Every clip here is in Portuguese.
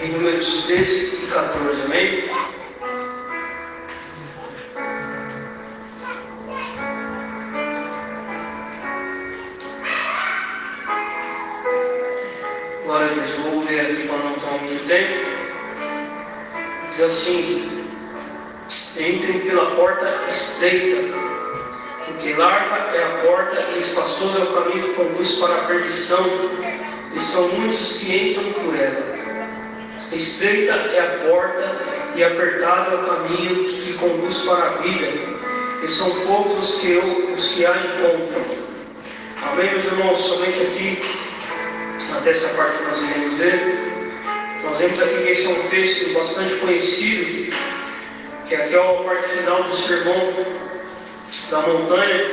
em números 13 e 14, amém? Glória a Deus, vou ler aqui para não tomar muito tempo. Diz assim: Entrem pela porta estreita, porque larga é a porta e espaçoso é o caminho que conduz para a perdição, e são muitos que entram por ela. Estreita é a porta e apertado é o caminho que conduz para a vida, e são poucos os que, os que a encontram. Amém, meus irmãos? Somente aqui, até essa parte que nós iremos ler, nós vemos aqui que esse é um texto bastante conhecido, que aqui é a parte final do sermão da montanha.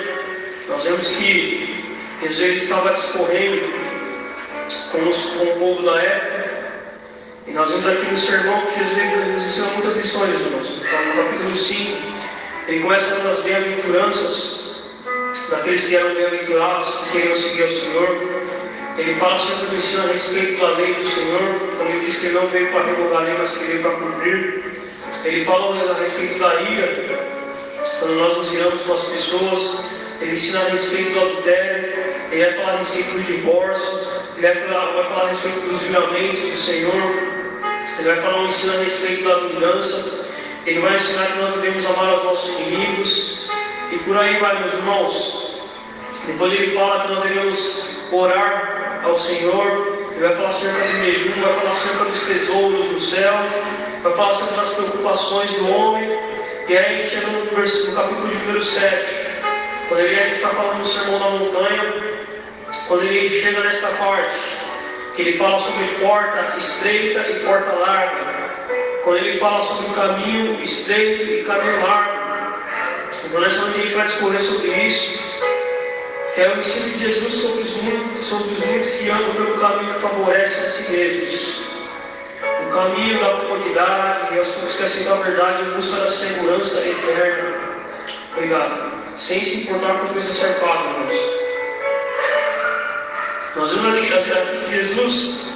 Nós vemos que Jesus estava discorrendo com, os, com o povo da época, e nós vemos aqui no sermão que Jesus nos ensina muitas lições, irmãos. Então, no capítulo 5, ele começa com as bem-aventuranças daqueles que eram bem-aventurados, que queriam seguir ao Senhor. Ele fala sempre do ensino a respeito da lei do Senhor, quando ele diz que não veio para revogar a lei, mas que veio para cumprir. Ele fala a respeito da ira, quando nós nos iramos com as pessoas. Ele ensina a respeito do adultério, ele vai falar a respeito do divórcio, ele vai falar, vai falar a respeito dos julgamentos do Senhor. Ele vai falar um ensino a respeito da vingança. Ele vai ensinar que nós devemos amar os nossos inimigos. E por aí vai, meus irmãos. Depois ele fala que nós devemos orar ao Senhor. Ele vai falar acerca do jejum, vai falar acerca dos tesouros do céu, vai falar acerca das preocupações do homem. E aí ele chega no, versículo, capítulo de número 7, quando ele está falando do sermão da montanha, quando ele chega nesta parte, que ele fala sobre porta estreita e porta larga, quando ele fala sobre caminho estreito e caminho largo. Então nessa noite a gente vai discorrer sobre isso, que é o ensino de Jesus sobre os muitos, sobre os muitos que andam pelo caminho que favorece a si mesmos. O caminho da comodidade e aos que esquecem da verdade em busca da segurança eterna. Obrigado. Sem se importar com coisas cercadas, irmãos. Nós vemos aqui, aqui Jesus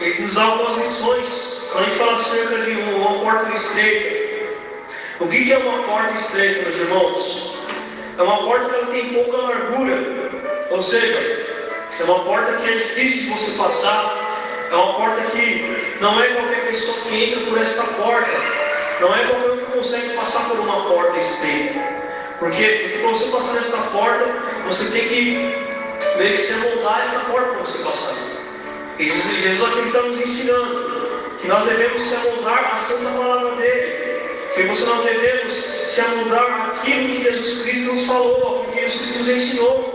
ele nos dá lições. Quando a gente fala acerca de uma porta estreita. O que é uma porta estreita, meus irmãos? É uma porta que ela tem pouca largura. Ou seja, é uma porta que é difícil de você passar. É uma porta que não é qualquer pessoa que entra por esta porta. Não é qualquer um que consegue passar por uma porta estreita. Por quê? Porque para você passar nessa porta, você tem que meio que se amoldar essa porta para você passar. E Jesus aqui está nos ensinando que nós devemos se amoldar a santa palavra dele. Que você nós devemos se amoldar aquilo que Jesus Cristo nos falou, aquilo que Jesus nos ensinou.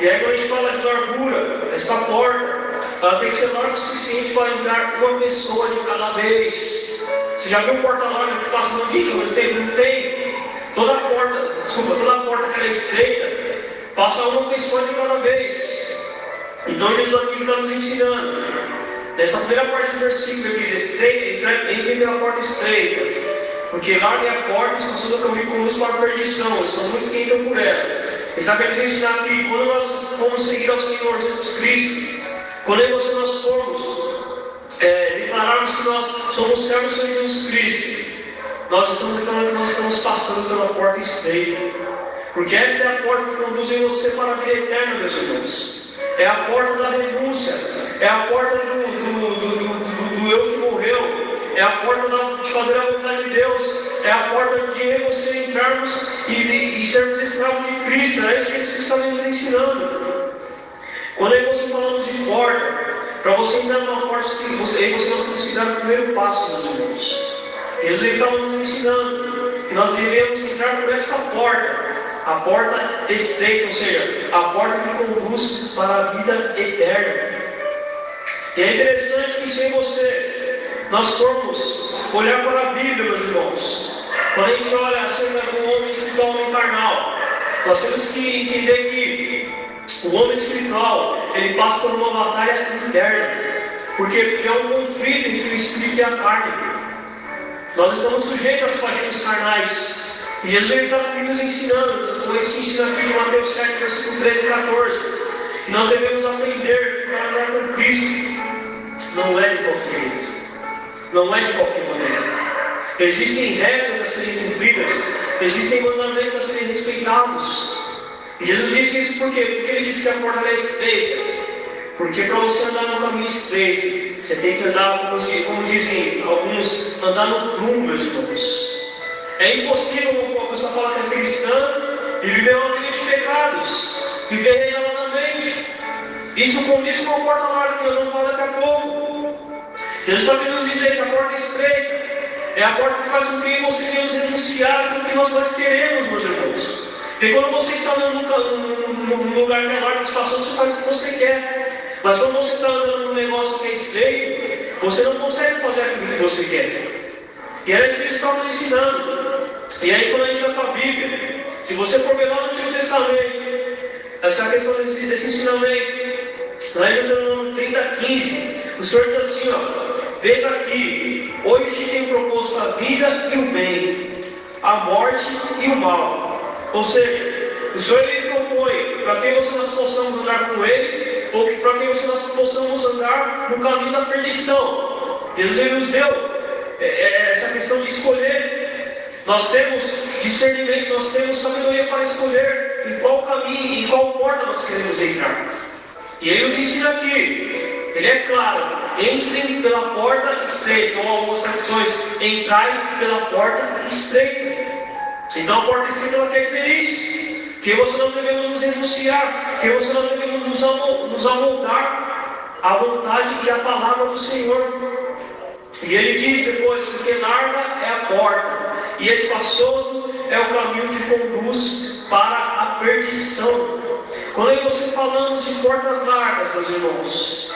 E aí quando a gente fala de largura, essa porta, ela tem que ser larga o suficiente para entrar uma pessoa de cada vez. Você já viu porta larga que passa no vídeo? Não tem, não tem. Toda a porta, desculpa, toda a porta que é estreita, Passa uma pessoa de cada vez. Então Jesus aqui está nos ensinando. Nessa primeira parte do versículo ele diz, estreita, entre pela porta estreita. Porque larga a porta e se o caminho conduz para a perdição. São muitos que entram por ela. Ele está querendo ensinar que quando nós formos seguir ao Senhor Jesus Cristo, quando nós formos é, declararmos que nós somos servos de Jesus Cristo, nós estamos declarando que nós estamos passando pela porta estreita. Porque esta é a porta que conduz você para a vida eterna, meus irmãos. É a porta da renúncia. É a porta do, do, do, do, eu que morreu. É a porta de fazer a vontade de Deus. É a porta de eu e você entrarmos e, sermos escravos de Cristo. É isso que Jesus está nos ensinando. Quando aí você falamos de porta, para você entrar numa porta, você, aí você nós temos que dar o primeiro passo, meus irmãos. Jesus estava nos ensinando que nós devemos entrar por essa porta a porta estreita, ou seja, a porta que conduz para a vida eterna. E é interessante que sem você nós formos olhar para a Bíblia, meus irmãos, quando a gente olha acerca do homem espiritual e carnal, nós temos que entender que o homem espiritual ele passa por uma batalha interna. Porque é um conflito entre o espírito e a carne. Nós estamos sujeitos às paixões carnais. E Jesus está nos ensinando, com esse ensino aqui de Mateus 7, versículo 13 e 14, que nós devemos aprender que para andar com Cristo, não é de qualquer jeito, não é de qualquer maneira. Existem regras a serem cumpridas, existem mandamentos a serem respeitados. E Jesus disse isso por quê? Porque ele disse que a porta é estreita. Porque para você andar no caminho estreito, você tem que andar, como dizem alguns, andar no prumo, meus irmãos. É impossível uma pessoa falar que é cristã e viver uma vida de pecados, viver regaladamente. Isso com a porta larga que nós vamos falar daqui a pouco. Jesus está querendo nos dizer que a porta é estreita. É a porta que faz com que venha renunciar aquilo que nós, nós queremos, meus irmãos. E quando você está num, num, lugar menor você faz o que você quer. Mas quando você está andando num negócio que é estreito, você não consegue fazer aquilo que você quer. E era isso que eles estavam ensinando. E aí quando a gente vai para a Bíblia, se você for ver lá no Antigo Testamento, essa questão desse, desse ensinamento, lá em Deuteronômio 30, 15, o Senhor diz assim, ó, veja aqui, Hoje te tenho proposto a vida e o bem, a morte e o mal. Ou seja, o Senhor ele propõe para que você nós possamos andar com Ele, ou para que você nós possamos andar no caminho da perdição. Ele nos deu é, é, essa questão de escolher. Nós temos discernimento, nós temos sabedoria para escolher em qual caminho, em qual porta nós queremos entrar. E ele nos ensina aqui, ele é claro, entrem pela porta estreita, ou algumas traduções, entrai pela porta estreita. Então a porta estreita ela quer dizer isso, que você não devemos nos renunciar, que você não devemos nos amoldar à vontade e à palavra do Senhor. E ele diz depois, porque larga é a porta, e espaçoso é o caminho que conduz para a perdição. Quando você falamos de portas largas, meus irmãos,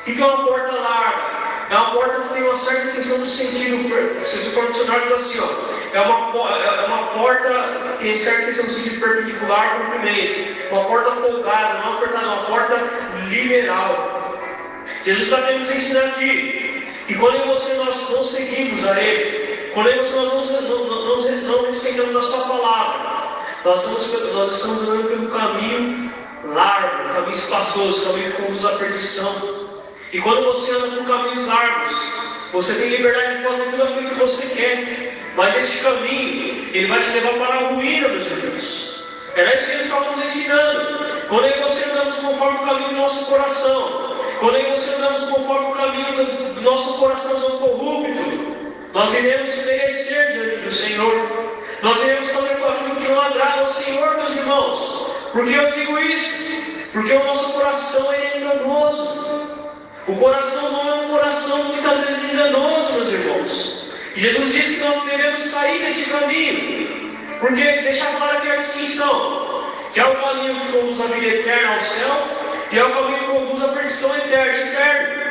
o que é uma porta larga? É uma porta que tem uma certa extensão do sentido. Se for dicionário diz assim, ó, é uma, é uma porta que tem certa extensão do sentido perpendicular ao comprimento. Uma porta folgada, não é uma porta, não, uma porta liberal. Jesus está querendo nos ensinar aqui que quando você nós não seguimos a Ele, você nós não, não, não, não respeitamos a Sua palavra, nós estamos, nós estamos andando pelo caminho largo, caminho espaçoso, caminho que conduz à perdição. E quando você anda por caminhos largos, você tem liberdade de fazer tudo aquilo que você quer. Mas esse caminho, ele vai te levar para a ruína, meus irmãos. Era isso que eles estavam nos ensinando. Quando aí você andamos conforme o caminho do nosso coração, quando aí você andamos conforme o caminho do nosso coração não corrupto, nós iremos perecer diante do Senhor. Nós iremos fazer aquilo que não agrada ao Senhor, meus irmãos. Por que eu digo isso? Porque o nosso coração é enganoso. O coração não é um coração muitas vezes enganoso, meus irmãos. E Jesus disse que nós devemos sair desse caminho. Porque deixa claro aqui a distinção. Que é o caminho que conduz a vida eterna ao céu e é o caminho que conduz à perdição eterna, inferno.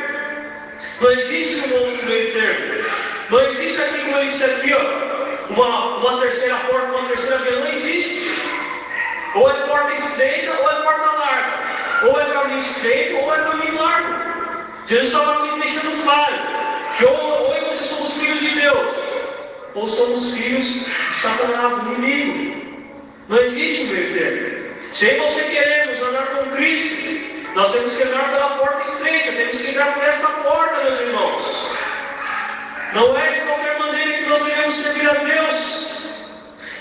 Não existe um outro meio termo. Não existe aqui, como ele disse aqui, ó, uma, uma terceira porta, uma terceira via. Não existe. Ou é porta estreita ou é porta larga. Ou é caminho estreito ou é caminho largo. Jesus estava aqui deixando claro que ou, ou você somos filhos de Deus, ou somos filhos de Satanás, do inimigo. Não existe meio termo. Se eu você queremos andar com Cristo, nós temos que entrar pela porta estreita, temos que entrar por esta porta, meus irmãos. Não é de qualquer maneira que nós devemos servir a Deus.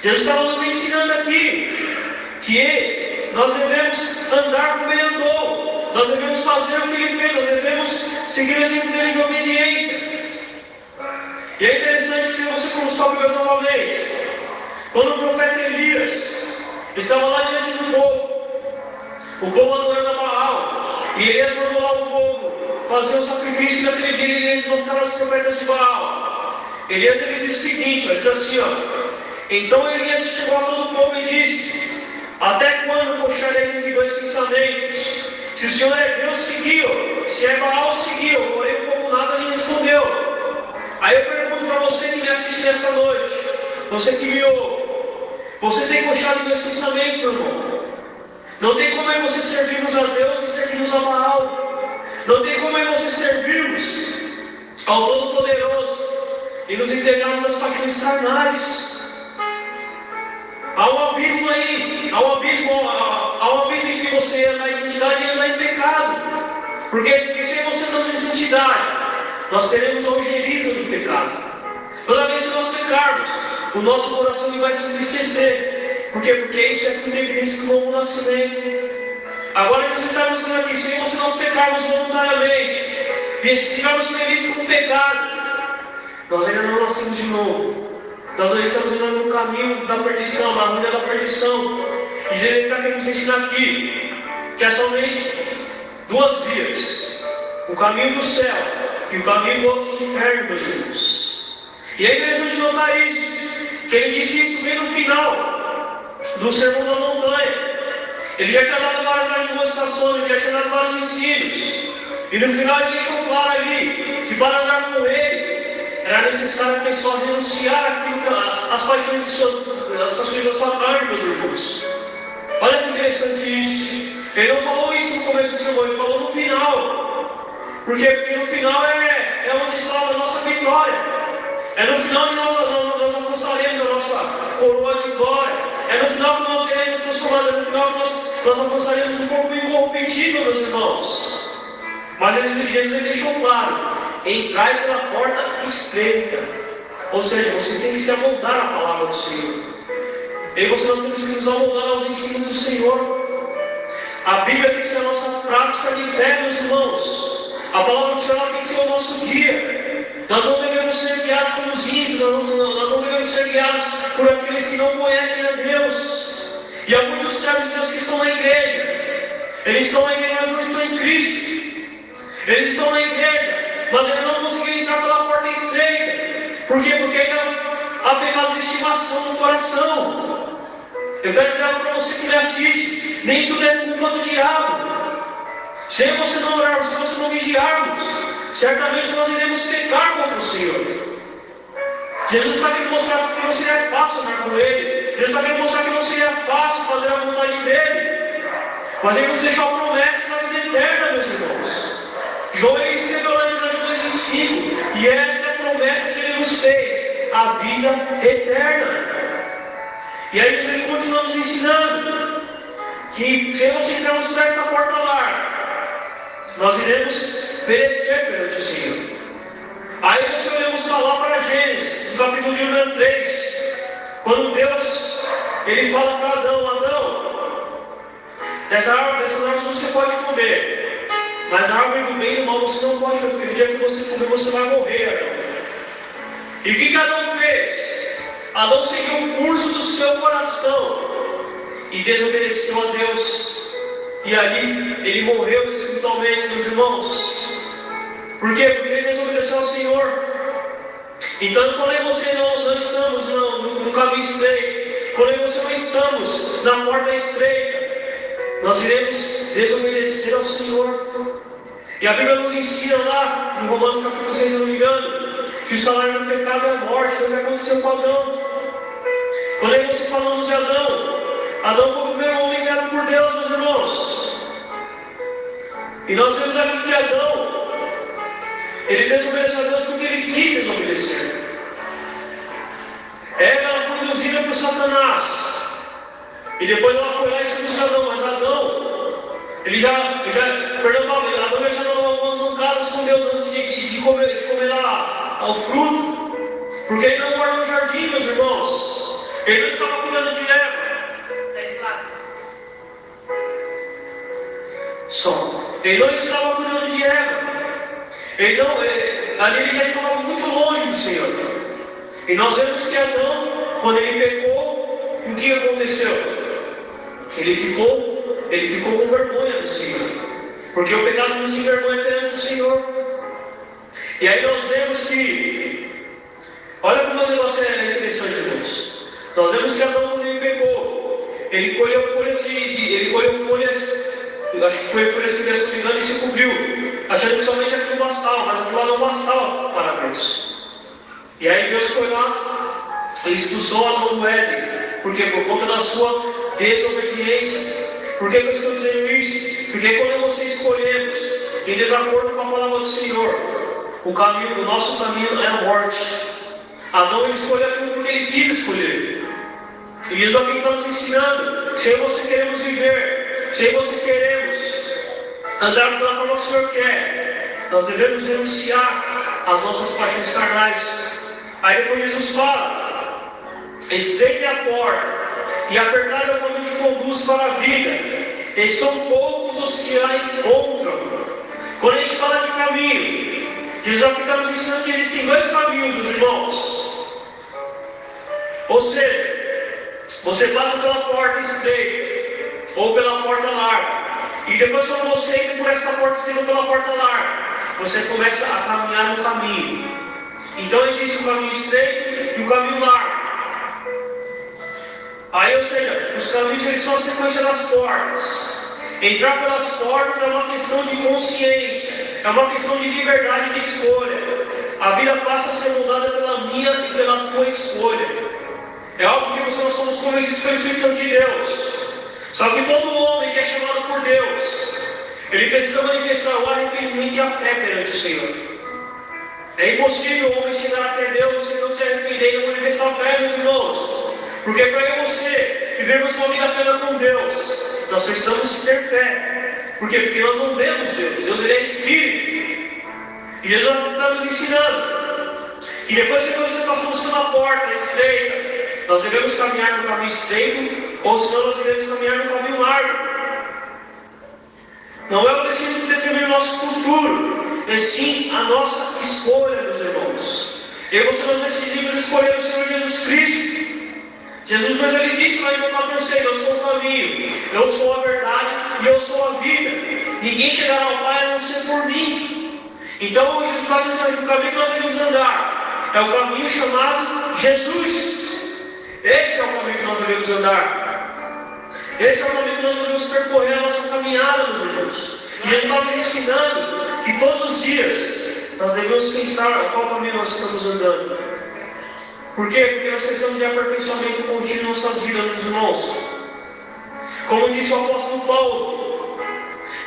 Deus estava nos ensinando aqui que nós devemos andar como Ele andou. Nós devemos fazer o que ele fez, nós devemos seguir o exemplo dele de obediência. E é interessante que você a ver novamente. Quando o profeta Elias estava lá diante do povo, o povo adorando a Baal, e Elias mandou lá o povo fazer um sacrifício naquele dia e eles mostraram os profetas de Baal. Elias ele diz o seguinte, ele diz assim, ó. Então Elias chegou a todo o povo e disse: Até quando puxareis entre dois pensamentos? Se o Senhor é Deus, seguiu. Se é Baal, seguiu. Porém, o povo nada lhe respondeu. Aí eu pergunto para você que me assiste nesta noite, você que me ouve, você tem coxado meus pensamentos, meu irmão? Não tem como é você servirmos a Deus e servirmos a Baal. Não tem como é você servirmos ao Todo-Poderoso e nos entregarmos às paixões carnais. Há um abismo aí, há um abismo, há um abismo em que você anda em santidade e anda em pecado. Porque, porque se você não tem santidade, nós teremos a ojeriza do pecado. Toda vez que nós pecarmos, o nosso coração vai se entristecer. Por quê? Porque isso é tudo evidência do novo nascimento. Agora Jesus está mostrando aqui, Senhor, se nós pecarmos voluntariamente, e estivermos felizes com o pecado, nós ainda não nascemos de novo. Nós ainda estamos indo no caminho da perdição, na ruína da perdição. E Jesus está querendo nos ensinar aqui que é somente duas vias: o caminho do céu e o caminho do inferno, meus irmãos. E é interessante notar isso, que ele disse isso bem no final do Sermão da Montanha. Ele já tinha dado várias demonstrações, ele já tinha dado vários ensinos. E no final ele deixou claro ali que para andar com ele era necessário a pessoa renunciar aquilo, as paixões, as paixões da sua carne, meus irmãos. Olha que interessante isso. Ele não falou isso no começo do sermão, ele falou no final. Por quê? Porque no final é, é onde está a nossa vitória. É no final que nós, nós, nós alcançaremos a nossa coroa de glória. É no final que nós seremos transformados, é no final que nós, nós alcançaremos um corpo incorruptível, meus irmãos. Mas Jesus deixou claro: entrai pela porta estreita. Ou seja, vocês têm que se amoldar à palavra do Senhor. E você nós temos que nos amoldar aos ensinos do Senhor. A Bíblia tem que ser a nossa prática de fé, meus irmãos. A palavra do Senhor tem que ser o nosso guia. Nós não devemos ser guiados pelos ímpios, nós não, devemos ser guiados por aqueles que não conhecem a Deus. E há muitos servos de Deus que estão na igreja. Eles estão na igreja, mas não estão em Cristo. Eles estão na igreja, mas ainda não conseguiram entrar pela porta estreita. Por quê? Porque ainda há pecados de estimação no coração. Eu quero dizer para você que me assiste: nem tudo é culpa do diabo. Se você não orarmos, se você não vigiarmos, certamente nós iremos pecar contra o Senhor. Jesus está querendo mostrar que não seria fácil andar com Ele. Jesus está querendo mostrar que não seria fácil fazer a vontade dele. Mas Ele nos deixou a promessa da vida eterna, meus irmãos. João escreveu lá em João 25. E esta é a promessa que Ele nos fez: a vida eterna. E aí ele continua nos ensinando que se nós entrarmos por esta porta larga, nós iremos perecer perante o Senhor. Aí nós olhamos falar para Gênesis, no capítulo de número 3, quando Deus ele fala para Adão, Adão, dessa árvore, dessas árvores você pode comer, mas a árvore do bem e do mal você não pode comer, no dia que você comer você vai morrer, Adão. E o que Adão fez? Adão seguiu o curso do seu coração e desobedeceu a Deus. E ali ele morreu espiritualmente, meus irmãos. Por quê? Porque ele desobedeceu ao Senhor. Então, quando você não, não estamos no, no caminho estreito, quando você não estamos na porta estreita, nós iremos desobedecer ao Senhor. E a Bíblia nos ensina lá, em Romanos capítulo 6, se não me engano, que o salário do pecado é a morte, foi o que aconteceu com Adão. Quando aí você falamos de Adão, Adão foi o primeiro homem criado por Deus, meus irmãos. E nós temos aqui que Adão ele desobedeceu a Deus porque ele quis desobedecer. Eva ela foi induzida por Satanás. E depois ela foi lá e seduz Adão. Mas Adão, ele já, já perdão, Paulo, Adão já dado algumas mancadas com Deus antes de, de, comer, de comer lá ao fruto. Porque ele não guardou o jardim, meus irmãos. Ele não estava cuidando de Eva. Só. Ele não estava cuidando de Eva. Ele não, ali ele já estava muito longe do Senhor. E nós vemos que Adão, quando ele pecou, o que aconteceu? Ele ficou, ele ficou com vergonha do Senhor. Porque o pecado nos envergonha perante o Senhor. E aí nós vemos que, olha como o negócio é interessante, irmãos. Nós vemos que Adão, quando ele pecou, ele colheu folhas de, de ele colheu folhas, acho que foi folhas que se não me engano, e se cobriu achando que somente aquilo bastava, mas aquilo não bastava para Deus. E aí Deus foi lá e expulsou Adão do Éden, porque por conta da sua desobediência. Por que eu estou dizendo isso? Porque quando nós escolhemos em desacordo com a palavra do Senhor, o caminho, o nosso caminho é a morte. Adão ele escolheu aquilo porque ele quis escolher. E Jesus aqui está nos ensinando: se você queremos viver, se você queremos andar da forma que o Senhor quer. Nós devemos renunciar às nossas paixões carnais. Aí depois Jesus fala: estende a porta e apertar é o caminho que conduz para a vida. E são poucos os que a encontram. Quando a gente fala de caminho, Jesus está nos ensinando que existem dois caminhos, irmãos. Ou seja, você passa pela porta estreita ou pela porta larga. E depois, quando você entra por essa porta estreita ou pela porta larga, você começa a caminhar no caminho. Então existe o caminho estreito e o caminho largo. Aí, ou seja, os caminhos eles são a sequência das portas. Entrar pelas portas é uma questão de consciência, é uma questão de liberdade de escolha. A vida passa a ser mudada pela minha e pela tua escolha. É algo que nós somos convencidos pelo Espírito Santo de Deus. Só que todo homem que é chamado por Deus, ele precisa manifestar o arrependimento e a fé perante o Senhor. É impossível o homem chegar até Deus se não se arrepender e manifestar a fé, meus irmãos. Porque para eu e você vivermos uma vida plena com Deus, nós precisamos ter fé. Por quê? Porque nós não vemos Deus. Deus ele é Espírito. E Jesus está nos ensinando que depois que nós passamos pela porta estreita, nós devemos caminhar no caminho estreito, ou senão nós devemos caminhar no caminho largo. Não é o destino que determina o nosso futuro, é sim a nossa escolha, meus irmãos. Eu e nós decidimos escolher o Senhor Jesus Cristo. Jesus, mas ele disse lá em João 14, eu sou o caminho, eu sou a verdade e eu sou a vida. Ninguém chegará ao Pai a não ser por mim. Então, Jesus está dizendo que o caminho que nós devemos andar é o caminho chamado Jesus. Este é o caminho que nós devemos andar. Este é o caminho que nós devemos percorrer a nossa caminhada, meus irmãos. E ele está nos ensinando que todos os dias nós devemos pensar qual caminho nós estamos andando. Por quê? Porque nós precisamos de aperfeiçoamento contínuo em nossas vidas, meus irmãos. Como disse o apóstolo Paulo,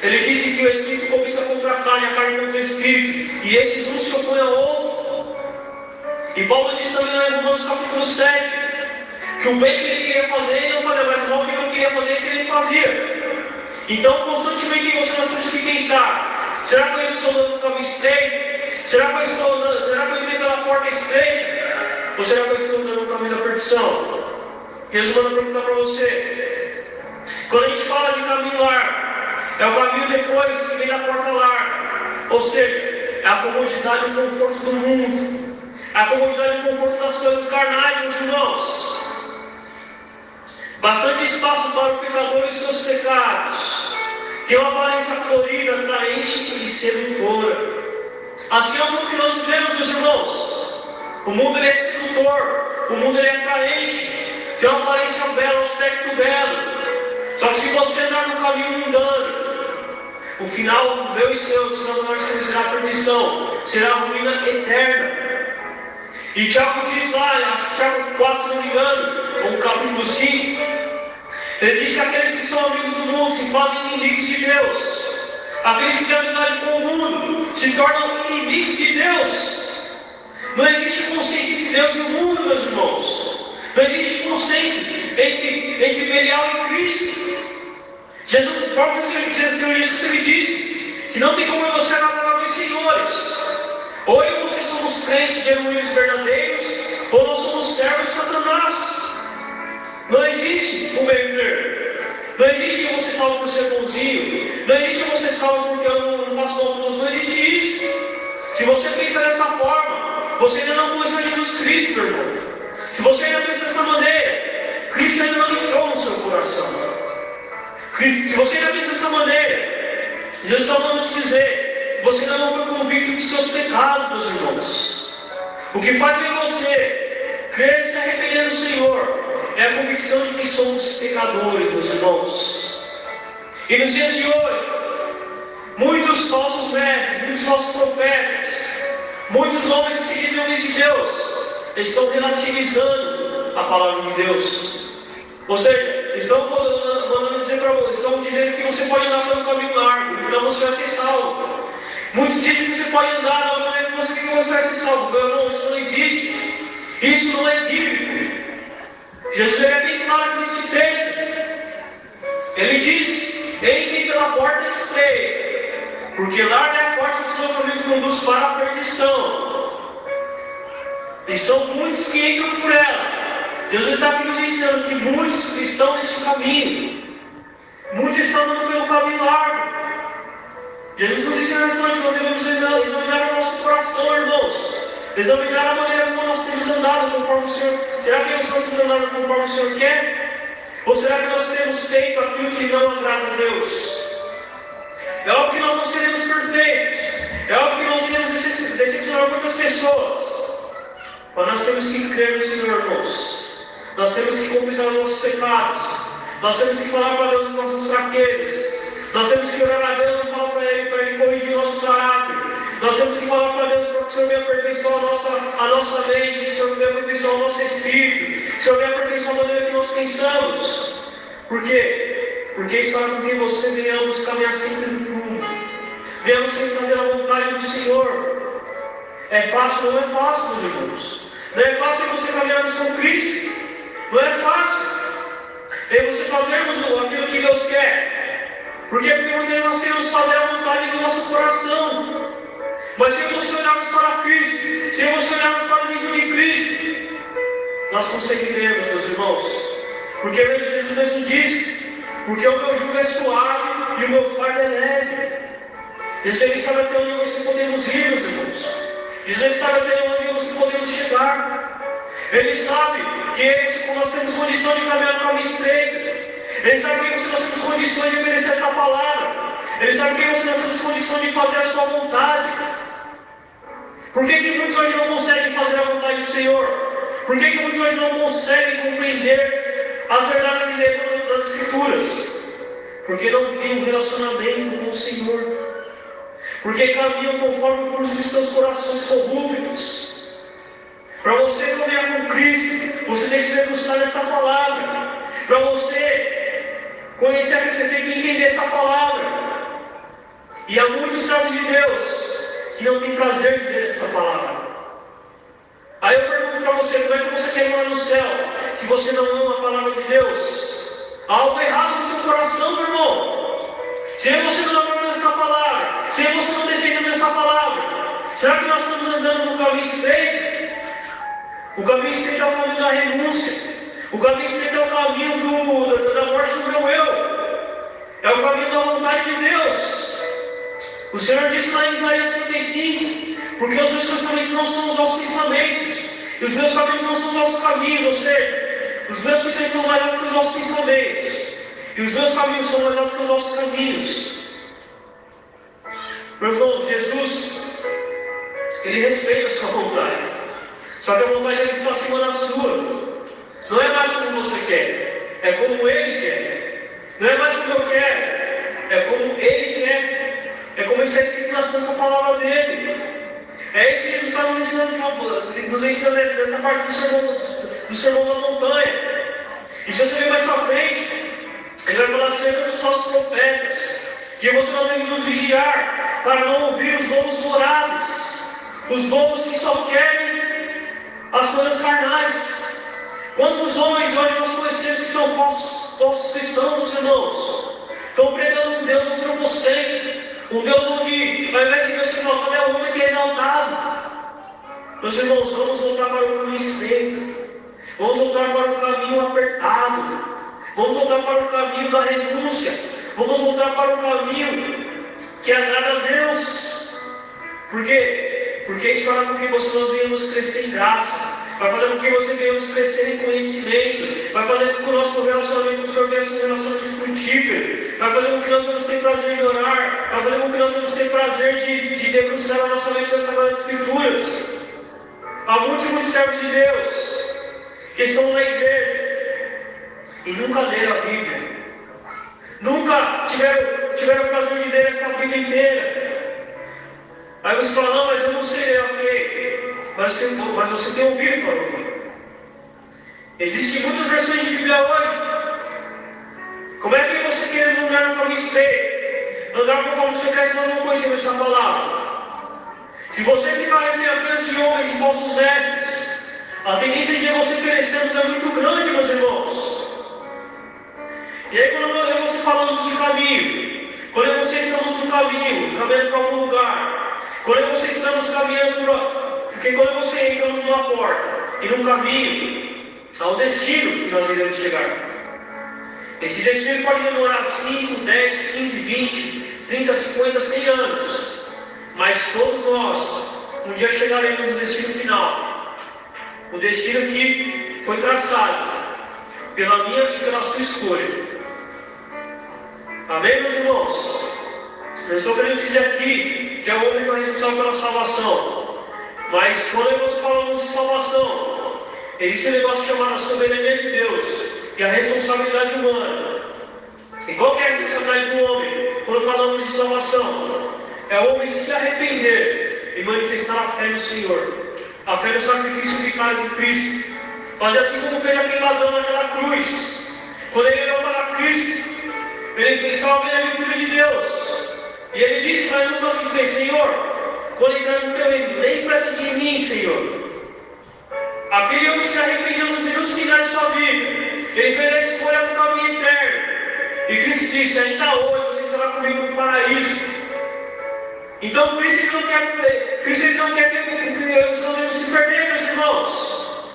ele disse que o Espírito começa contra a carne, a carne contra o Espírito, e esses um se opõem ao outro. E Paulo disse também em Romanos capítulo 7, que o bem que ele queria fazer, ele não fazia, mas o mal que ele não queria fazer, isso ele fazia. Então, constantemente, você nós temos que pensar: será que eu estou dando o caminho estreito? Será que eu estou andando? Será que eu entrei pela porta estreita? Ou será que eu estou andando no caminho da perdição? Jesus manda perguntar para você. Quando a gente fala de caminho largo, é o caminho depois que vem da porta larga. Ou seja, é a comodidade e o conforto do mundo. É a comodidade e o conforto das coisas carnais, meus irmãos. Bastante espaço para o pecador e seus pecados. Tem uma aparência florida, atraente e sedutora. Assim é o mundo que nós vivemos, meus irmãos. O mundo é sedutor, o mundo é atraente, tem uma aparência bela, um aspecto belo. Só que se você andar no caminho mundano, o final meu e seu, dos nossos será perdição, será ruína eterna. E Tiago diz lá, Tiago 4, se não me engano, ou capítulo 5, ele diz que aqueles que são amigos do mundo se fazem inimigos de Deus. Aqueles que têm amizade com o mundo se tornam inimigos de Deus. Não existe consciência entre Deus e o mundo, meus irmãos. Não existe consciência entre, entre Belial e Cristo. Jesus, o próprio Jesus ele disse que não tem como você namorar dois senhores. Ou eu e você somos crentes genuínos verdadeiros, ou nós somos servos de Satanás. Não existe o meio termo. Não existe você salvo por ser bonzinho. Não existe você salvo porque eu não, faço mal para Não existe isso. Se você pensa dessa forma, você ainda não conheceu Jesus Cristo, irmão. Se você ainda pensa dessa maneira, Cristo ainda não entrou no seu coração. Se você ainda pensa dessa maneira, Jesus está mandando te dizer, você ainda não foi convicto dos seus pecados, meus irmãos. O que faz em você crer e se arrepender do Senhor é a convicção de que somos pecadores, meus irmãos. E nos dias de hoje, muitos falsos mestres, muitos falsos profetas, Muitos homens que se dizem homens de Deus estão relativizando a palavra de Deus. Ou seja, estão mandando dizer para você, estão dizendo que você pode andar pelo caminho largo, então você vai ser salvo. Muitos dizem que você pode andar da maneira que você, vai ser salvo. Irmão, isso não existe. Isso não é bíblico. Jesus é bem claro nesse texto. Ele diz: entre pela porta estreita Porque larga é a porta do seu caminho conduz para a perdição. E são muitos que entram por ela. Jesus está aqui nos ensinando que muitos estão nesse caminho. Muitos estão andando pelo caminho largo. Jesus nos ensina nessa noite que nós devemos examinar o nosso coração, irmãos. Examinar a maneira como nós temos andado conforme o Senhor. Será que nós temos andado conforme o Senhor quer? Ou será que nós temos feito aquilo que não agrada a Deus? É óbvio que nós não seremos perfeitos. É óbvio que nós iremos decepcionar muitas pessoas. Mas nós temos que crer no Senhor, irmãos. Nós temos que confessar os nossos pecados. Nós temos que falar para Deus as nossas fraquezas. Nós temos que orar a Deus Ele, para Ele corrigir o nosso caráter. Nós temos que falar para Deus para que o Senhor venha aperfeiçoar a nossa, a nossa mente, que o Senhor venha aperfeiçoar o nosso espírito, que o Senhor venha aperfeiçoar a maneira que nós pensamos. Por quê? Porque faz com que você venhamos caminhar sempre no mundo. Venhamos sempre fazer a vontade do Senhor. É fácil? Não é fácil, meus irmãos. Não é fácil você caminharmos com Cristo. Não é fácil. É você fazermos aquilo que Deus quer. Porque vezes nós queremos fazer a vontade do nosso coração. Mas se olharmos para Cristo, se olharmos para dentro de Cristo, nós conseguiremos, meus irmãos. Porque Jesus mesmo disse, porque o meu jugo é suave e o meu fardo é leve. Jesus ele sabe até onde nós podemos ir, meus irmãos. Jesus ele sabe até onde nós podemos chegar. Ele sabe que nós temos condição de caminhar no caminho estreito. Ele sabe que nós temos condições de obedecer esta palavra. Ele sabe que nós temos condições de fazer a sua vontade. Por que, que muitos hoje não conseguem fazer a vontade do Senhor? Por que, que muitos hoje não conseguem compreender as verdades das Escrituras? Porque não têm um relacionamento com o Senhor. Porque caminham conforme o curso de seus corações corruptos. Para você caminhar com Cristo, você tem que se debruçar nessa palavra. Para você Conhecer você tem que entender essa palavra. E há muitos servos de Deus que não têm prazer de ler essa palavra. Aí eu pergunto para você, como é que você quer morar no céu se você não ama a palavra de Deus? Há algo errado no seu coração, meu irmão. Se você não ama essa palavra, se você não defende essa palavra, será que nós estamos andando no caminho estreito? O caminho estreito é o caminho da renúncia. O caminho estreito é o caminho do, da morte do meu eu. É o caminho da vontade de Deus. O Senhor disse lá em Isaías 35, porque os meus pensamentos não são os vossos pensamentos, e os meus caminhos não são os vossos caminhos, ou seja, os meus pensamentos são altos que os vossos pensamentos, e os meus caminhos são mais altos que os vossos caminhos. Meu irmão, Jesus, ele respeita a sua vontade, só que a vontade dele está acima da sua. Não é mais como você quer, é como Ele quer. Não é mais como eu quero, é como Ele quer. É como está escrito na Santa Palavra dele. É isso que ele está nos ensinando, nos ensinando nessa parte do sermão, do sermão da montanha. E se você ver mais para frente, ele vai falar acerca dos falsos profetas. Que você não deve nos vigiar para não ouvir os lobos vorazes, os lobos que só querem as coisas carnais. Quantos homens hoje nós conhecemos que são falsos, falsos cristãos, irmãos? Estão pregando um Deus antropocêntrico, um Deus onde, ao invés de Deus se colocar, é o homem que é exaltado. Meus irmãos, vamos voltar para o caminho estreito, vamos voltar para o caminho apertado, vamos voltar para o caminho da renúncia, vamos voltar para o caminho que agrada a Deus. Por quê? Porque isso fará com que nós venhamos crescer em graça vai fazer com que você venhamos crescer em conhecimento, vai fazer com que o nosso relacionamento com o Senhor venha ser um relacionamento frutífero, vai fazer com que nós vamos ter prazer em orar, vai fazer com que nós vamos ter prazer de, de debruçar a nossa mente nas Sagradas Escrituras. Há muitos servos de Deus que estão na igreja e nunca leram a Bíblia, nunca tiveram, tiveram o prazer de ler essa Bíblia inteira. Aí você fala, não, mas eu não sei ler, ok mas você, mas você tem ouvido para ouvir. Existem muitas versões de Bíblia hoje. Como é que você quer andar no caminho estreito? Andar conforme você quer se nós não conhecemos essa palavra? Se você ficar entre apenas de homens e falsos mestres, a tendência de você perecermos é muito grande, meus irmãos. E aí quando eu você falando de caminho, Quando você estamos no caminho, caminhando para algum lugar, quando você estamos caminhando para. Porque quando você entra numa porta e num caminho, há um destino que nós iremos chegar. Esse destino pode demorar 5, 10, 15, 20, 30, 50, 100 anos. Mas todos nós, um dia chegaremos no destino final. O destino que foi traçado pela minha e pela sua escolha. Amém, meus irmãos? Eu estou querendo dizer aqui que é o homem que é responsável pela salvação. Mas quando nós falamos de salvação, existe um negócio chamado soberania de Deus e a responsabilidade humana. E qual é a responsabilidade do homem quando falamos de salvação? É o homem se arrepender e manifestar a fé no Senhor, a fé no sacrifício vicário de Cristo. Fazer assim como fez aquele ladrão naquela cruz. Quando ele olhou para Cristo, ele estava vendo o Filho de Deus. E ele disse para uma vez, Senhor, quando entrar no teu reino, lembra-te de mim, Senhor. Aquele homem se arrependeu nos minutos finais de sua vida. Ele fez a escolha do caminho eterno. E Cristo disse, ainda hoje você estará comigo no paraíso. Então Cristo não quer, Cristo não quer que os nós se perder, meus irmãos.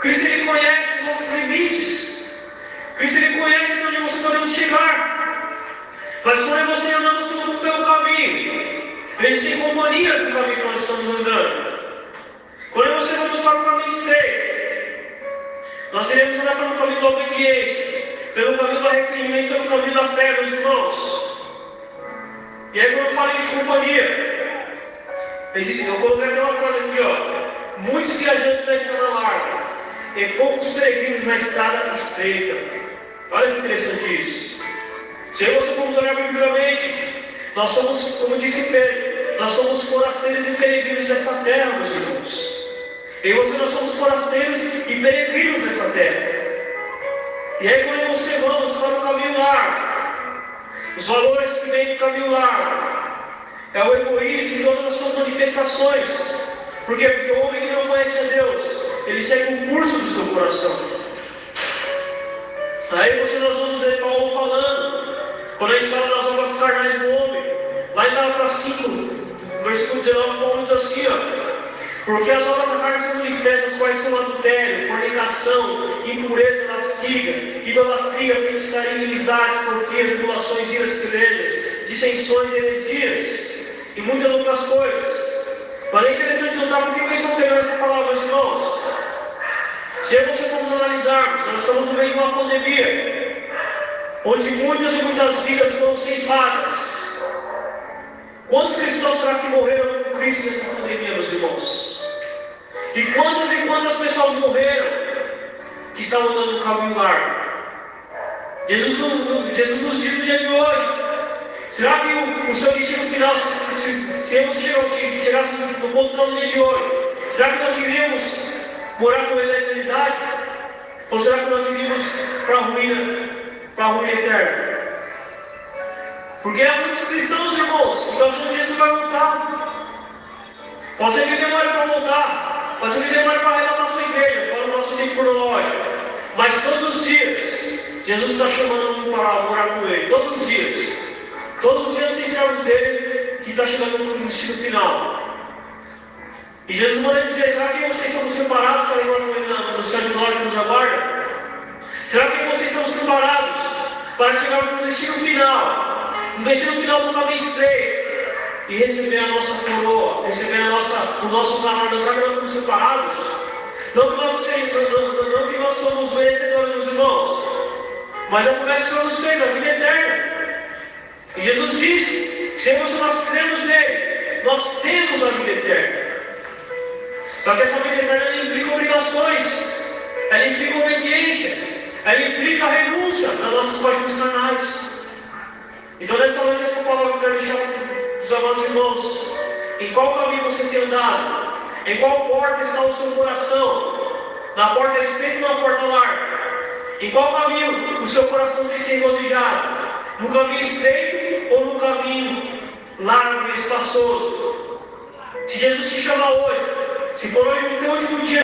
Cristo ele conhece os nossos limites. Cristo ele conhece onde nós podemos chegar. Mas quando você andamos pelo caminho, existem companhias no caminho que nós estamos andando. Quando você vamos para o caminho estreito, nós iremos andar pelo caminho da obediência, pelo caminho do arrependimento, pelo caminho da fé, meus irmãos. E aí, quando eu falei de companhia, eu coloquei aquela frase aqui, ó. Muitos viajantes na estrada larga e poucos peregrinos na estrada estreita. Olha que interessante isso. Se você formos olhar biblicamente, nós somos, como disse Pedro, nós somos forasteiros e peregrinos desta terra, meus irmãos. Eu você nós somos forasteiros e peregrinos desta terra. E aí quando você vamos para o caminho largo, os valores que vêm do caminho largo, é o egoísmo em todas as suas manifestações. Porque o homem que não conhece a Deus, ele segue o curso do seu coração. Aí você nós vamos ver Paulo falando, quando a gente fala das obras carnais do homem, lá em Gálatas 5, versículo 19, Paulo diz assim, ó. Porque as obras da são manifestas, quais são adultério, fornicação, impureza, lasciga, idolatria, feitiçaria, inimizades, porfias, tribulações, iras, querelhas, dissensões, heresias e muitas outras coisas. Mas é interessante notar por que eu estou pegando essa palavra, irmãos. Se você formos analisarmos, nós estamos no meio de uma pandemia, onde muitas e muitas vidas foram ceifadas. Quantos cristãos será que morreram com Cristo nessa pandemia, meus irmãos? E quantas e quantas pessoas morreram que estavam dando um caminho largo? Jesus, Jesus nos diz no dia de hoje. Será que o, o seu destino final, se, se, você chegasse no ponto do dia de hoje, será que nós iríamos morar com ele na eternidade? Ou será que nós iríamos para a ruína, para a ruína eterna? Porque há muitos cristãos, irmãos, que acham que Jesus vai voltar. Pode ser que demore para voltar, pode ser que demore para arrebatar sua igreja, fala o nosso tempo cronológico. Mas todos os dias, Jesus está chamando para morar com ele. Todos os dias. Todos os dias tem servos dele que está chegando no destino final. E Jesus manda dizer: será que vocês estão preparados para ir com ele no céu de glória que nos aguarda? Será que vocês estão preparados para chegar no destino final? No destino final caminho estreito e receber a nossa coroa, receber a nossa, o nosso que nós estamos preparados? Não que nós, não, não, não que nós somos merecedores, meus irmãos, mas a promessa que o Senhor nos fez, a vida eterna. E Jesus disse: que se nós cremos nele, nós temos a vida eterna. Só que essa vida eterna implica obrigações, ela implica obediência, ela implica renúncia nas nossas paixões carnais. Então, nessa noite, essa palavra eu quero deixar para os amados irmãos. Em qual caminho você tem andado? Em qual porta está o seu coração? Na porta estreita ou na porta larga? Em qual caminho o seu coração tem se regozijado? No caminho estreito ou no caminho largo e espaçoso? Se Jesus te chama hoje, se for hoje o teu último dia,